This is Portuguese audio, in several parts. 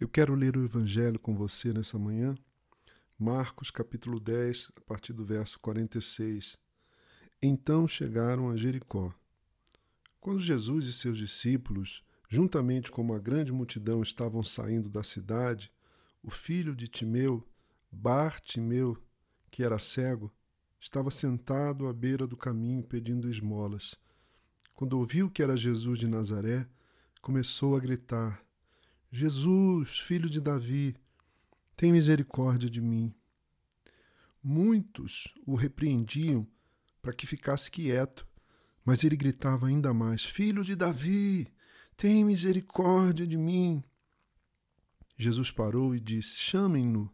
Eu quero ler o Evangelho com você nessa manhã. Marcos capítulo 10, a partir do verso 46. Então chegaram a Jericó. Quando Jesus e seus discípulos, juntamente com uma grande multidão, estavam saindo da cidade, o filho de Timeu, Bartimeu, que era cego, estava sentado à beira do caminho pedindo esmolas. Quando ouviu que era Jesus de Nazaré, começou a gritar: Jesus, filho de Davi, tem misericórdia de mim. Muitos o repreendiam para que ficasse quieto, mas ele gritava ainda mais: Filho de Davi, tem misericórdia de mim. Jesus parou e disse: Chamem-no.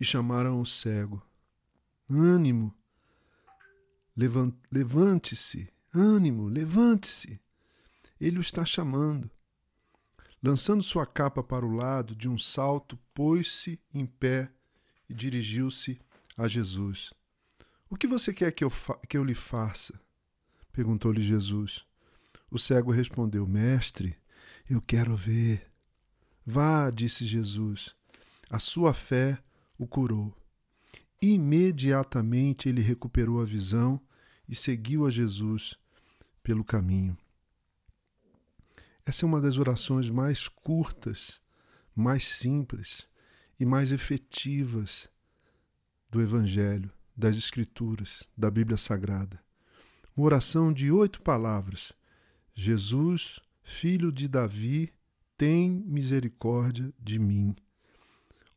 E chamaram o cego. Ânimo, levante-se, ânimo, levante-se. Ele o está chamando. Lançando sua capa para o lado, de um salto, pôs-se em pé e dirigiu-se a Jesus. O que você quer que eu, que eu lhe faça? perguntou-lhe Jesus. O cego respondeu: Mestre, eu quero ver. Vá, disse Jesus. A sua fé o curou. Imediatamente ele recuperou a visão e seguiu a Jesus pelo caminho. Essa é uma das orações mais curtas, mais simples e mais efetivas do Evangelho, das Escrituras, da Bíblia Sagrada. Uma oração de oito palavras. Jesus, filho de Davi, tem misericórdia de mim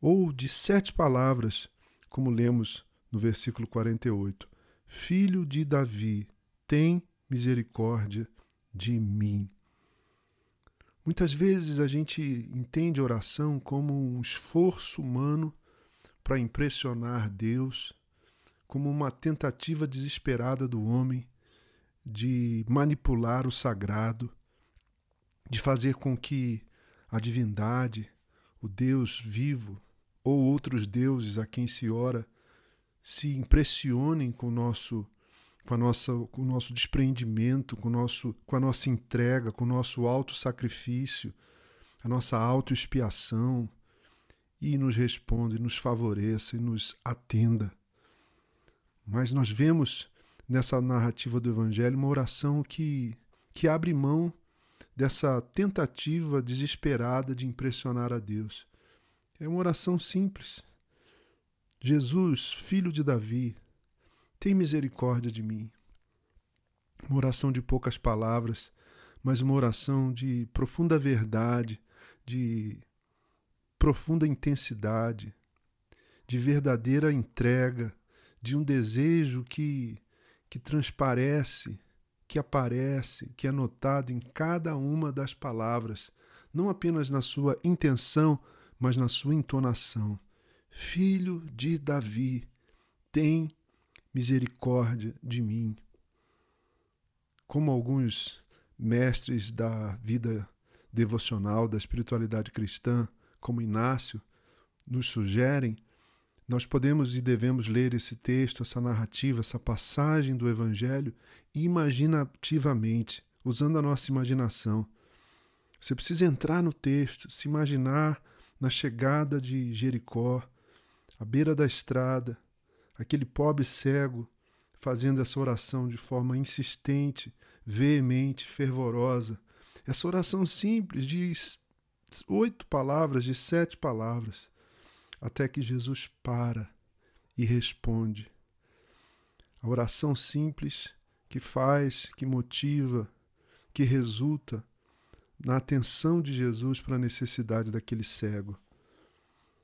ou de sete palavras, como lemos no versículo 48. Filho de Davi, tem misericórdia de mim. Muitas vezes a gente entende oração como um esforço humano para impressionar Deus, como uma tentativa desesperada do homem de manipular o sagrado, de fazer com que a divindade, o Deus vivo, ou outros deuses a quem se ora se impressionem com o nosso com, a nossa, com o nosso despreendimento, com, o nosso, com a nossa entrega, com o nosso auto-sacrifício, a nossa auto-expiação, e nos responda, e nos favoreça, e nos atenda. Mas nós vemos nessa narrativa do Evangelho uma oração que, que abre mão dessa tentativa desesperada de impressionar a Deus é uma oração simples. Jesus, filho de Davi, tem misericórdia de mim. Uma oração de poucas palavras, mas uma oração de profunda verdade, de profunda intensidade, de verdadeira entrega, de um desejo que, que transparece, que aparece, que é notado em cada uma das palavras, não apenas na sua intenção mas na sua entonação. Filho de Davi, tem misericórdia de mim. Como alguns mestres da vida devocional, da espiritualidade cristã, como Inácio, nos sugerem, nós podemos e devemos ler esse texto, essa narrativa, essa passagem do Evangelho imaginativamente, usando a nossa imaginação. Você precisa entrar no texto, se imaginar na chegada de Jericó, à beira da estrada, aquele pobre cego fazendo essa oração de forma insistente, veemente, fervorosa. Essa oração simples de oito palavras, de sete palavras, até que Jesus para e responde. A oração simples que faz, que motiva, que resulta na atenção de Jesus para a necessidade daquele cego.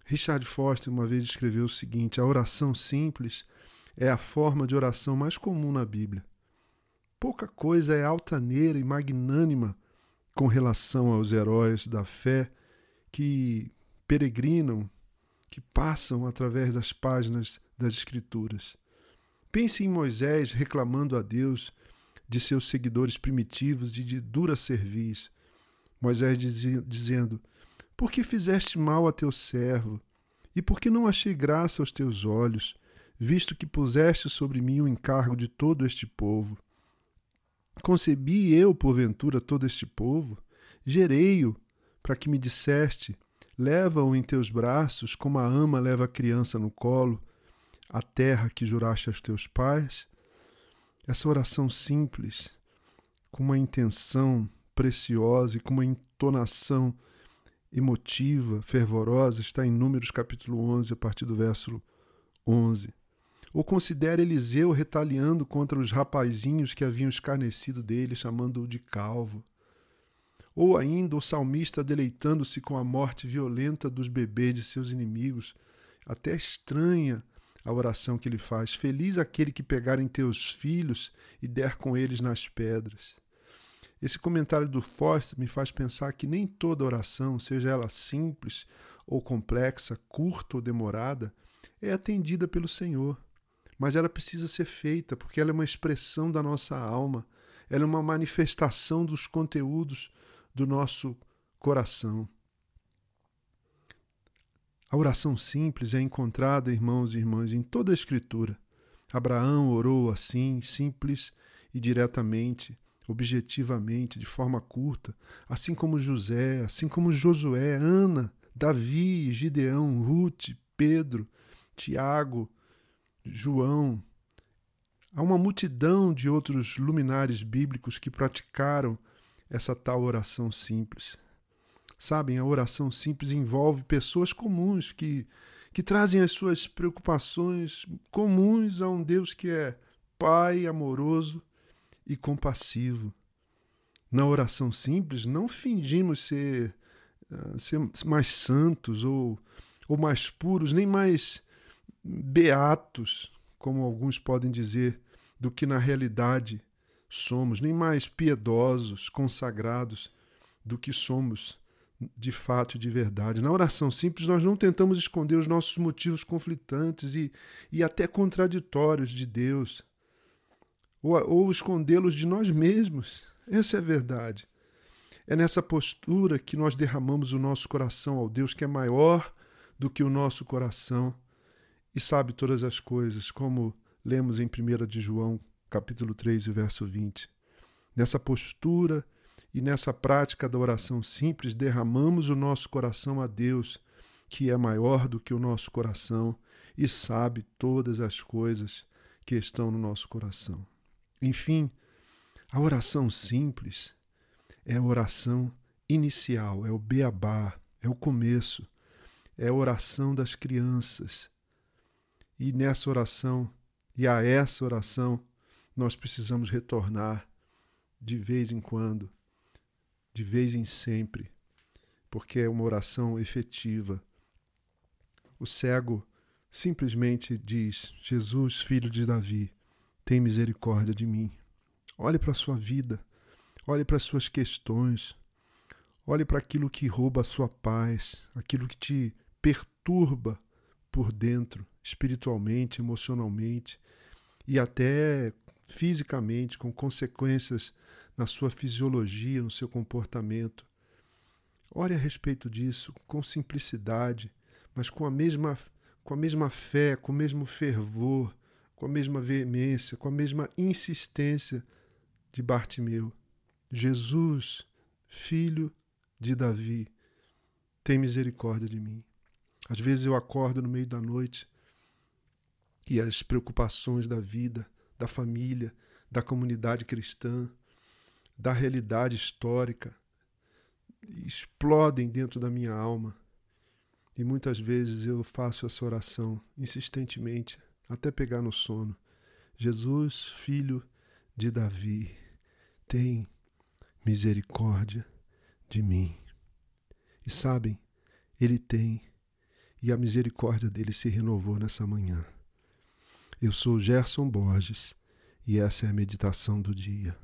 Richard Foster uma vez escreveu o seguinte: a oração simples é a forma de oração mais comum na Bíblia. Pouca coisa é altaneira e magnânima com relação aos heróis da fé que peregrinam, que passam através das páginas das Escrituras. Pense em Moisés reclamando a Deus de seus seguidores primitivos de, de dura cerviz Moisés dizia, dizendo: Por que fizeste mal a teu servo? E por que não achei graça aos teus olhos, visto que puseste sobre mim o encargo de todo este povo? Concebi eu, porventura, todo este povo? Gerei-o para que me disseste: leva-o em teus braços, como a ama leva a criança no colo, a terra que juraste aos teus pais? Essa oração simples, com uma intenção preciosa e com uma entonação emotiva, fervorosa, está em Números capítulo 11, a partir do verso 11. Ou considera Eliseu retaliando contra os rapazinhos que haviam escarnecido dele, chamando-o de calvo. Ou ainda o salmista deleitando-se com a morte violenta dos bebês de seus inimigos. Até estranha a oração que ele faz. Feliz aquele que pegar em teus filhos e der com eles nas pedras. Esse comentário do Forster me faz pensar que nem toda oração, seja ela simples ou complexa, curta ou demorada, é atendida pelo Senhor. Mas ela precisa ser feita porque ela é uma expressão da nossa alma, ela é uma manifestação dos conteúdos do nosso coração. A oração simples é encontrada, irmãos e irmãs, em toda a Escritura. Abraão orou assim, simples e diretamente objetivamente, de forma curta, assim como José, assim como Josué, Ana, Davi, Gideão, Ruth, Pedro, Tiago, João. Há uma multidão de outros luminares bíblicos que praticaram essa tal oração simples. Sabem, a oração simples envolve pessoas comuns que, que trazem as suas preocupações comuns a um Deus que é Pai amoroso e compassivo. Na oração simples, não fingimos ser, uh, ser mais santos ou, ou mais puros, nem mais beatos, como alguns podem dizer, do que na realidade somos, nem mais piedosos, consagrados do que somos de fato e de verdade. Na oração simples, nós não tentamos esconder os nossos motivos conflitantes e, e até contraditórios de Deus ou, ou escondê-los de nós mesmos. Essa é a verdade. É nessa postura que nós derramamos o nosso coração ao Deus que é maior do que o nosso coração e sabe todas as coisas, como lemos em 1 de João, capítulo 3, verso 20. Nessa postura e nessa prática da oração simples, derramamos o nosso coração a Deus, que é maior do que o nosso coração e sabe todas as coisas que estão no nosso coração. Enfim, a oração simples é a oração inicial, é o beabá, é o começo, é a oração das crianças. E nessa oração, e a essa oração, nós precisamos retornar de vez em quando, de vez em sempre, porque é uma oração efetiva. O cego simplesmente diz: Jesus, filho de Davi, tem misericórdia de mim. Olhe para a sua vida, olhe para as suas questões, olhe para aquilo que rouba a sua paz, aquilo que te perturba por dentro, espiritualmente, emocionalmente e até fisicamente, com consequências na sua fisiologia, no seu comportamento. Ore a respeito disso com simplicidade, mas com a mesma, com a mesma fé, com o mesmo fervor, com a mesma veemência, com a mesma insistência de Bartimeu. Jesus, filho de Davi, tem misericórdia de mim. Às vezes eu acordo no meio da noite e as preocupações da vida, da família, da comunidade cristã, da realidade histórica explodem dentro da minha alma. E muitas vezes eu faço essa oração insistentemente até pegar no sono. Jesus, filho de Davi, tem misericórdia de mim. E sabem, ele tem, e a misericórdia dele se renovou nessa manhã. Eu sou Gerson Borges e essa é a meditação do dia.